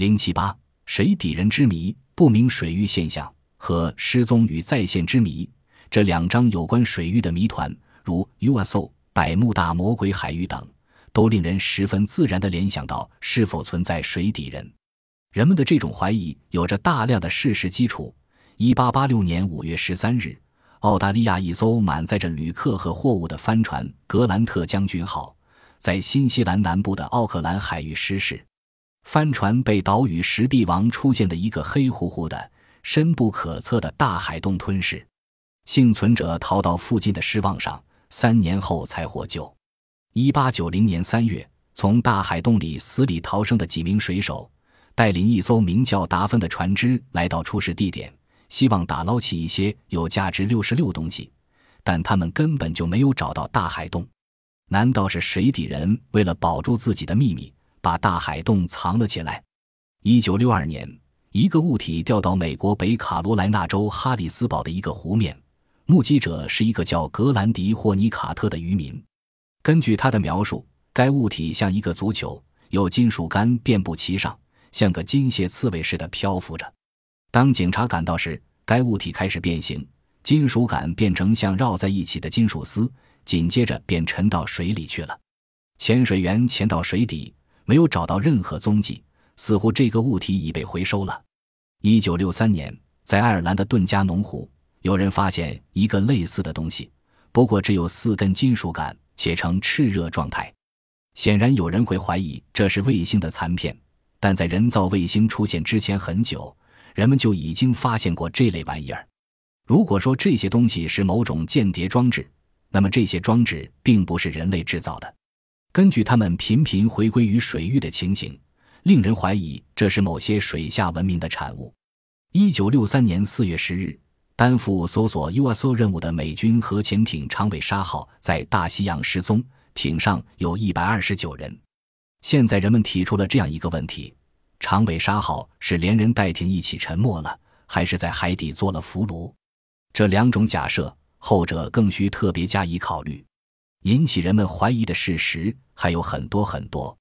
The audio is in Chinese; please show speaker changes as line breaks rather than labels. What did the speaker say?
零七八水底人之谜、不明水域现象和失踪与再现之谜这两章有关水域的谜团，如 USO、百慕大魔鬼海域等，都令人十分自然地联想到是否存在水底人。人们的这种怀疑有着大量的事实基础。一八八六年五月十三日，澳大利亚一艘满载着旅客和货物的帆船“格兰特将军号”在新西兰南部的奥克兰海域失事。帆船被岛屿石壁王出现的一个黑乎乎的、深不可测的大海洞吞噬，幸存者逃到附近的失望上，三年后才获救。一八九零年三月，从大海洞里死里逃生的几名水手，带领一艘名叫“达芬”的船只来到出事地点，希望打捞起一些有价值六十六东西，但他们根本就没有找到大海洞。难道是水底人为了保住自己的秘密？把大海洞藏了起来。一九六二年，一个物体掉到美国北卡罗来纳州哈里斯堡的一个湖面，目击者是一个叫格兰迪霍尼卡特的渔民。根据他的描述，该物体像一个足球，有金属杆遍布其上，像个金蟹刺猬似的漂浮着。当警察赶到时，该物体开始变形，金属杆变成像绕在一起的金属丝，紧接着便沉到水里去了。潜水员潜到水底。没有找到任何踪迹，似乎这个物体已被回收了。一九六三年，在爱尔兰的顿加农湖，有人发现一个类似的东西，不过只有四根金属杆，且呈炽热状态。显然，有人会怀疑这是卫星的残片，但在人造卫星出现之前很久，人们就已经发现过这类玩意儿。如果说这些东西是某种间谍装置，那么这些装置并不是人类制造的。根据他们频频回归于水域的情形，令人怀疑这是某些水下文明的产物。一九六三年四月十日，担负搜索 USO 任务的美军核潜艇“长尾鲨号”在大西洋失踪，艇上有一百二十九人。现在人们提出了这样一个问题：“长尾鲨号是连人带艇一起沉没了，还是在海底做了俘虏？”这两种假设，后者更需特别加以考虑。引起人们怀疑的事实还有很多很多。